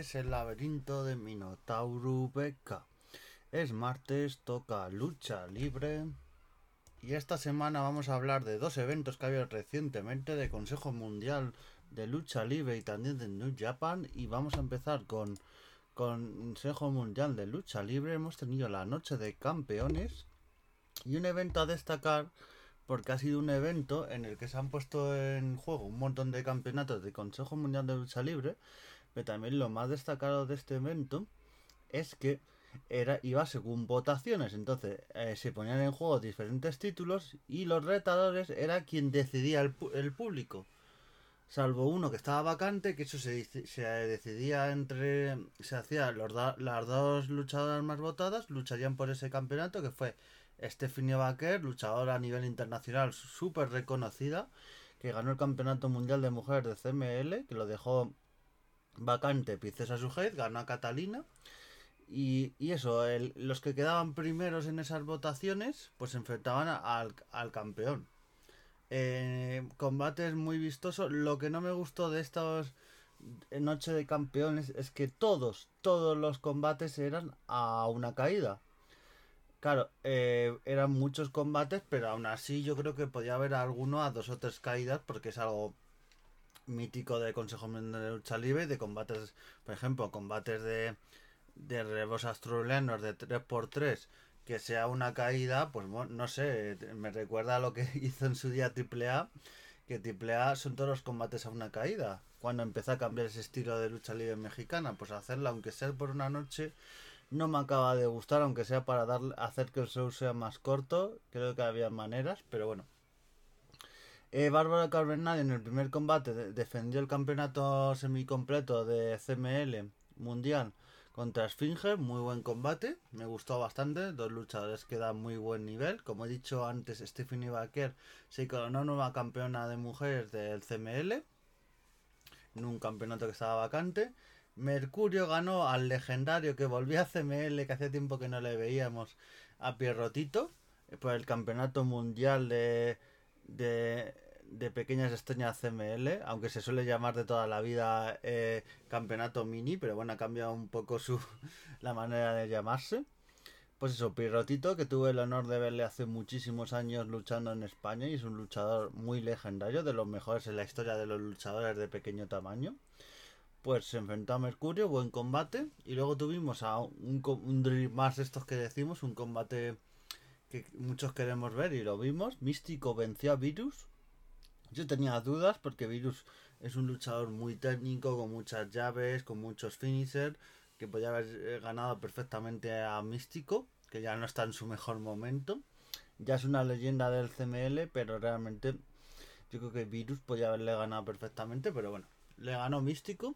es el laberinto de Minotauro Beca. Es martes, toca lucha libre. Y esta semana vamos a hablar de dos eventos que ha habido recientemente de Consejo Mundial de Lucha Libre y también de New Japan. Y vamos a empezar con, con Consejo Mundial de Lucha Libre. Hemos tenido la Noche de Campeones y un evento a destacar porque ha sido un evento en el que se han puesto en juego un montón de campeonatos de Consejo Mundial de Lucha Libre, pero también lo más destacado de este evento es que era iba según votaciones, entonces eh, se ponían en juego diferentes títulos y los retadores era quien decidía el, el público. Salvo uno que estaba vacante, que eso se, se decidía entre. Se hacía los las dos luchadoras más votadas, lucharían por ese campeonato, que fue Stephanie Baker, luchadora a nivel internacional súper reconocida, que ganó el Campeonato Mundial de Mujeres de CML, que lo dejó vacante Princesa Sujet, ganó a Catalina. Y, eso, los que quedaban primeros en esas votaciones, pues se enfrentaban al, al campeón. Eh, combates muy vistosos. Lo que no me gustó de estos Noche de Campeones es que todos, todos los combates eran a una caída. Claro, eh, eran muchos combates, pero aún así yo creo que podía haber alguno a dos o tres caídas porque es algo mítico de Consejo Mundial de Lucha Libre, de combates, por ejemplo, combates de, de rebos australianos de 3x3, que sea una caída, pues no sé, me recuerda a lo que hizo en su día AAA, que AAA son todos los combates a una caída. Cuando empezó a cambiar ese estilo de lucha libre mexicana, pues hacerla, aunque sea por una noche, no me acaba de gustar, aunque sea para dar, hacer que el show sea más corto. Creo que había maneras, pero bueno. Eh, Bárbara en el primer combate defendió el campeonato semicompleto de CML mundial contra Esfinge. Muy buen combate, me gustó bastante. Dos luchadores que dan muy buen nivel. Como he dicho antes, Stephanie Baker se coronó nueva campeona de mujeres del CML en un campeonato que estaba vacante. Mercurio ganó al legendario que volvió a CML, que hace tiempo que no le veíamos, a Pierrotito, por el campeonato mundial de, de pequeñas estrellas CML, aunque se suele llamar de toda la vida eh, campeonato mini, pero bueno, ha cambiado un poco su la manera de llamarse. Pues eso, Pierrotito, que tuve el honor de verle hace muchísimos años luchando en España y es un luchador muy legendario, de los mejores en la historia de los luchadores de pequeño tamaño pues se enfrentó a Mercurio, buen combate. Y luego tuvimos a un, un más estos que decimos, un combate que muchos queremos ver y lo vimos. Místico venció a Virus. Yo tenía dudas porque Virus es un luchador muy técnico, con muchas llaves, con muchos finishers, que podía haber eh, ganado perfectamente a Místico, que ya no está en su mejor momento. Ya es una leyenda del CML, pero realmente yo creo que Virus podía haberle ganado perfectamente, pero bueno, le ganó Místico.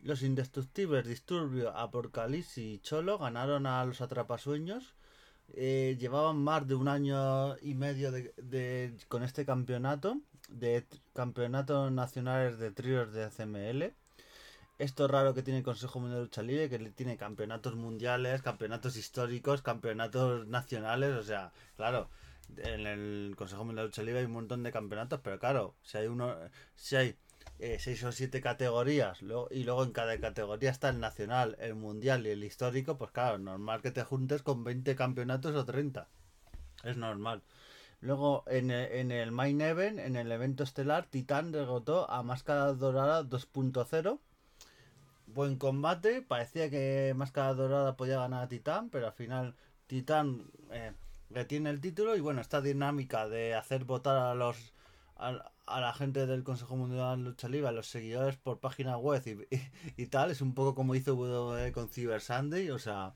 Los indestructibles Disturbio, Apocalipsis y Cholo ganaron a los Atrapasueños. Eh, llevaban más de un año y medio de, con este campeonato, de campeonatos nacionales de tríos de CML. Esto raro que tiene el Consejo Mundial de Lucha Libre, que tiene campeonatos mundiales, campeonatos históricos, campeonatos nacionales, o sea, claro, en el Consejo Mundial de Lucha Libre hay un montón de campeonatos, pero claro, si hay uno, si hay eh, seis o siete categorías y luego en cada categoría está el nacional, el mundial y el histórico, pues claro, normal que te juntes con 20 campeonatos o 30. Es normal. Luego en el, en el Main Event, en el evento estelar, Titán derrotó a Máscara Dorada 2.0. Buen combate, parecía que Máscara Dorada podía ganar a Titán, pero al final Titán eh, retiene el título y bueno, esta dinámica de hacer votar a los la gente del Consejo Mundial de Lucha Libre, a los seguidores por página web y, tal, es un poco como hizo WWE con Cyber Sunday, o sea,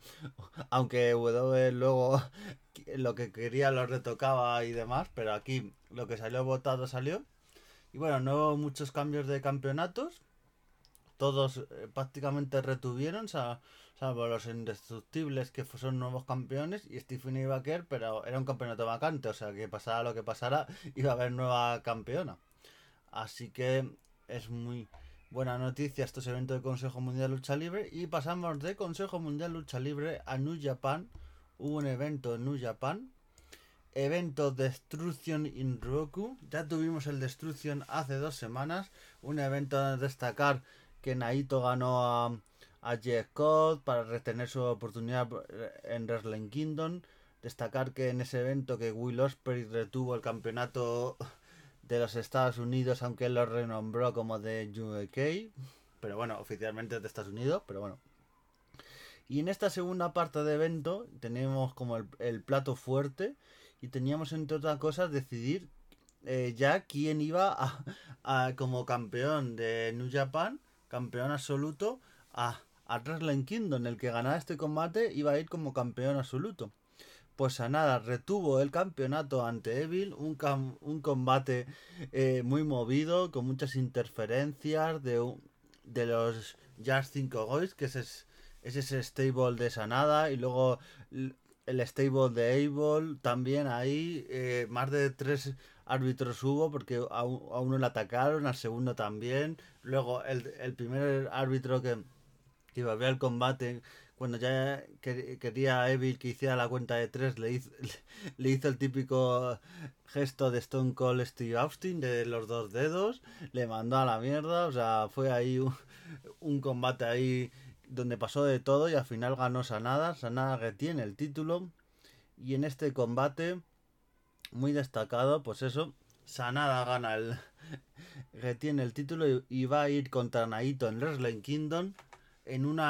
aunque WWE luego lo que quería lo retocaba y demás, pero aquí lo que salió votado salió. Y bueno, no hubo muchos cambios de campeonatos, todos eh, prácticamente retuvieron, o sea, salvo los indestructibles que son nuevos campeones y Stephanie Baker, pero era un campeonato vacante, o sea que pasara lo que pasara, iba a haber nueva campeona. Así que es muy buena noticia estos eventos de Consejo Mundial Lucha Libre y pasamos de Consejo Mundial Lucha Libre a New Japan. Hubo un evento en New Japan. Evento Destruction in Roku. Ya tuvimos el Destruction hace dos semanas. Un evento a destacar que Naito ganó a a Jeff Scott para retener su oportunidad en Wrestling Kingdom. Destacar que en ese evento que Will Ospreay retuvo el campeonato de los Estados Unidos, aunque él lo renombró como de UK. Pero bueno, oficialmente de Estados Unidos, pero bueno. Y en esta segunda parte de evento tenemos como el, plato fuerte y teníamos entre otras cosas decidir eh, ya quién iba a, como campeón de New Japan, campeón absoluto, a, a Wrestling Kingdom. El que ganara este combate iba a ir como campeón absoluto. Pues a nada, retuvo el campeonato ante Evil, un, un combate eh, muy movido, con muchas interferencias de, de los Jazz 5 Boys, que es es ese stable de Sanada y luego el stable de Able también ahí eh, más de tres árbitros hubo porque a, uno le atacaron al segundo también luego el, el primer árbitro que iba a el combate cuando ya quería a Evil que hiciera la cuenta de tres le hizo, le hizo el típico gesto de Stone Cold Steve Austin de los dos dedos le mandó a la mierda o sea fue ahí un, un combate ahí donde pasó de todo y al final ganó Sanada. Sanada retiene el título. Y en este combate, muy destacado, pues eso, Sanada gana el. retiene el título y, va a ir contra Naito en Wrestling Kingdom. En un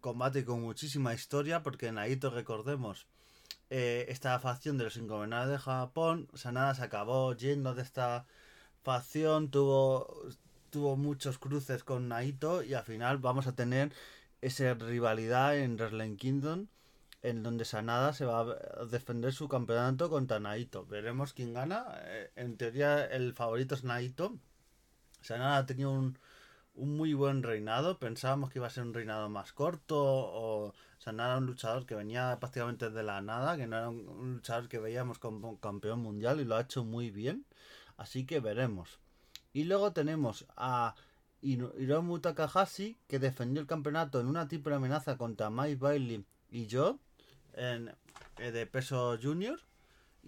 combate con muchísima historia, porque Naito, recordemos, eh, esta facción de los ingobernables de Japón, Sanada se acabó yendo de esta facción, tuvo tuvo muchos cruces con Naito y al final vamos a tener esa rivalidad en Wrestling Kingdom en donde Sanada se va a defender su campeonato contra Naito. Veremos quién gana. Eh, en teoría el favorito es Naito. Sanada ha tenido un, un muy buen reinado. Pensábamos que iba a ser un reinado más corto o Sanada un luchador que venía prácticamente de la nada, que no era un luchador que veíamos como campeón mundial y lo ha hecho muy bien. Así que veremos. Y luego tenemos a Hiromu Takahashi, que defendió el campeonato en una triple amenaza contra Mike Bailey y yo, en, eh, de peso junior,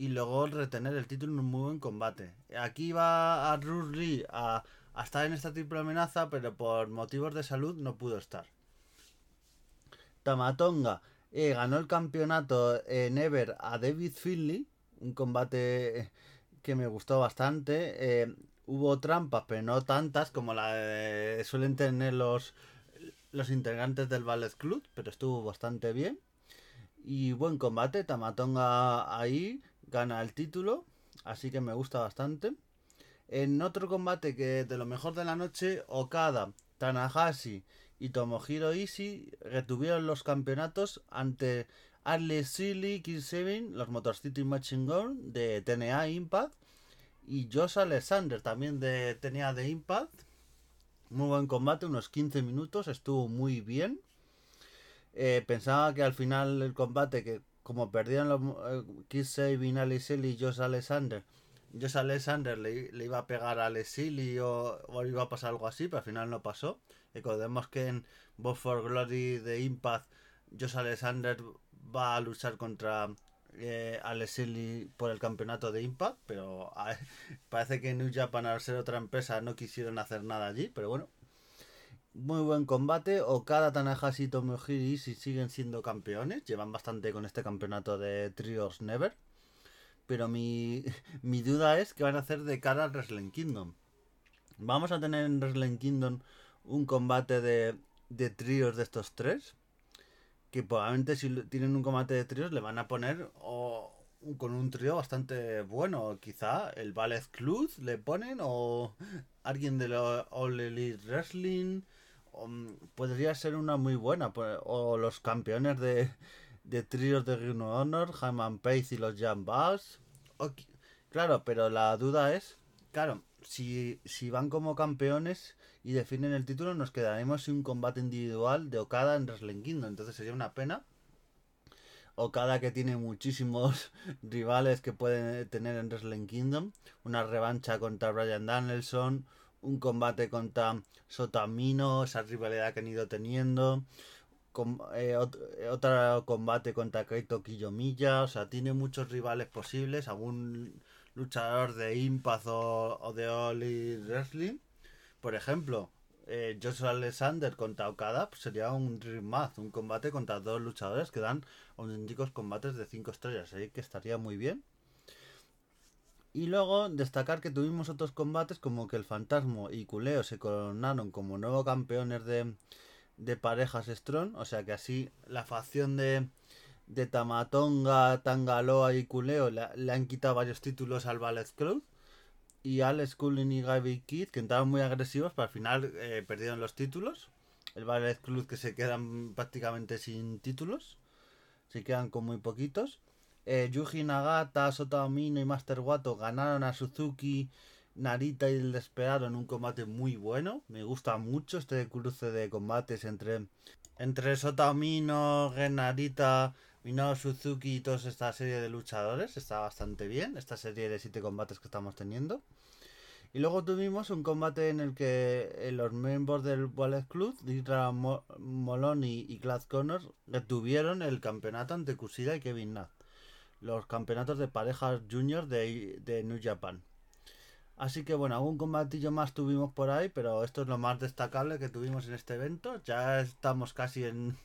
y luego retener el título en un muy buen combate. Aquí va a Bruce a, estar en esta triple amenaza, pero por motivos de salud no pudo estar. Tamatonga eh, ganó el campeonato en Ever a David Finley, un combate que me gustó bastante. Eh, hubo trampas, pero no tantas como la suelen tener los, los integrantes del Ballet Club, pero estuvo bastante bien. Y buen combate, Tamatonga ahí gana el título, así que me gusta bastante. En otro combate que de lo mejor de la noche, Okada, Tanahashi y Tomohiro Ishii retuvieron los campeonatos ante Arle Silly, Kill 7, los Motor City Machine Gun de TNA Impact y Josh Alexander también de, tenía de Impact. Muy buen combate, unos 15 minutos, estuvo muy bien. Eh, pensaba que al final el combate, que como perdieron los eh, Sabin, Alice y Josh Alexander, Josh Alexander le, iba a pegar a Alice o, o, iba a pasar algo así, pero al final no pasó. Recordemos que en Bob for Glory de Impact, Josh Alexander va a luchar contra eh, por el campeonato de Impact, pero parece que New Japan al ser otra empresa no quisieron hacer nada allí, pero bueno. Muy buen combate. Okada, Tanahashi y Tomohiro si siguen siendo campeones. Llevan bastante con este campeonato de Trios Never. Pero mi, mi duda es que van a hacer de cara al Wrestling Kingdom. Vamos a tener en Wrestling Kingdom un combate de, de tríos de estos tres que probablemente si tienen un combate de tríos le van a poner o, con un trío bastante bueno. Quizá el Ballet Club le ponen o alguien de la All Elite Wrestling. Mm, podría ser una muy buena. Pues, o los campeones de, de tríos de Ring Honor, Hyman Pace y los Jan Bass. claro, pero la duda es, claro, si, si van como campeones y definen el título, nos quedaremos sin un combate individual de Okada en Wrestling Kingdom. Entonces sería una pena. Okada que tiene muchísimos rivales que pueden tener en Wrestling Kingdom. Una revancha contra Brian Danielson. Un combate contra Sotamino. Esa rivalidad que han ido teniendo. Eh, otro, combate contra Kaito Kiyomiya. O sea, tiene muchos rivales posibles. Algún luchador de Impact o, de Oli Wrestling por ejemplo, eh, Joshua Alexander contra Okada pues sería un Dream Match, un combate contra dos luchadores que dan auténticos combates de 5 estrellas, así que estaría muy bien. Y luego destacar que tuvimos otros combates como que el Fantasma y Culeo se coronaron como nuevos campeones de, de parejas Strong, o sea que así la facción de, de Tamatonga, Tangaloa y Culeo le, han quitado varios títulos al Ballet Club. Y Alex Cullen y Gaby Kidd, que entraron muy agresivos, pero al final eh, perdieron los títulos. El Ballet Club que se quedan prácticamente sin títulos. Se quedan con muy poquitos. Eh, Yuji Nagata, Sota Omino y Master Wato ganaron a Suzuki, Narita y el Desperado en un combate muy bueno. Me gusta mucho este cruce de combates entre, entre Sota Omino, Narita, Minoru Suzuki y toda esta serie de luchadores. Está bastante bien esta serie de siete combates que estamos teniendo. Y luego tuvimos un combate en el que eh, los miembros del Wallet Club, Ditra Moloney y Glad Connors, retuvieron el campeonato ante Kushida y Kevin Nath. Los campeonatos de parejas juniors de, de New Japan. Así que bueno, algún combatillo más tuvimos por ahí, pero esto es lo más destacable que tuvimos en este evento. Ya estamos casi en,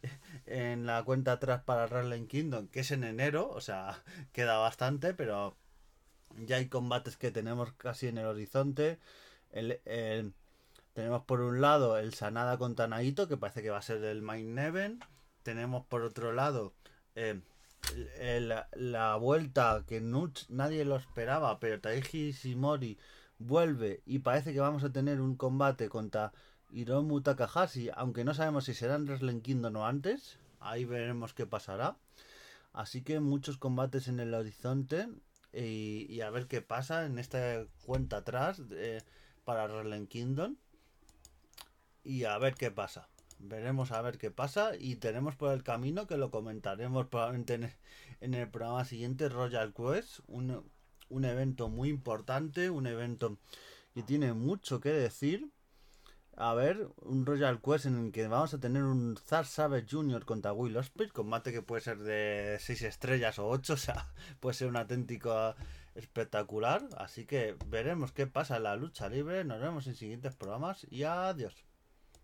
en la cuenta atrás para Wrestling Kingdom, que es en enero, o sea, queda bastante, pero ya hay combates que tenemos casi en el horizonte. tenemos por un lado el Sanada contra Naito, que parece que va a ser el main event. Tenemos por otro lado eh, la vuelta que nadie lo esperaba, pero Taiji Shimori vuelve y parece que vamos a tener un combate contra Hiromu Takahashi, aunque no sabemos si será en Wrestling Kingdom o antes. Ahí veremos qué pasará. Así que muchos combates en el horizonte y, a ver qué pasa en esta cuenta atrás para Wrestling Kingdom. Y a ver qué pasa. Veremos a ver qué pasa y tenemos por el camino que lo comentaremos probablemente en el, programa siguiente Royal Quest, un, un, evento muy importante, un evento que tiene mucho que decir. A ver, un Royal Quest en el que vamos a tener un Zar Savage Jr. contra Will Ospreay, combate que puede ser de 6 estrellas o 8, o sea, puede ser un auténtico espectacular. Así que veremos qué pasa en la lucha libre, nos vemos en siguientes programas y adiós.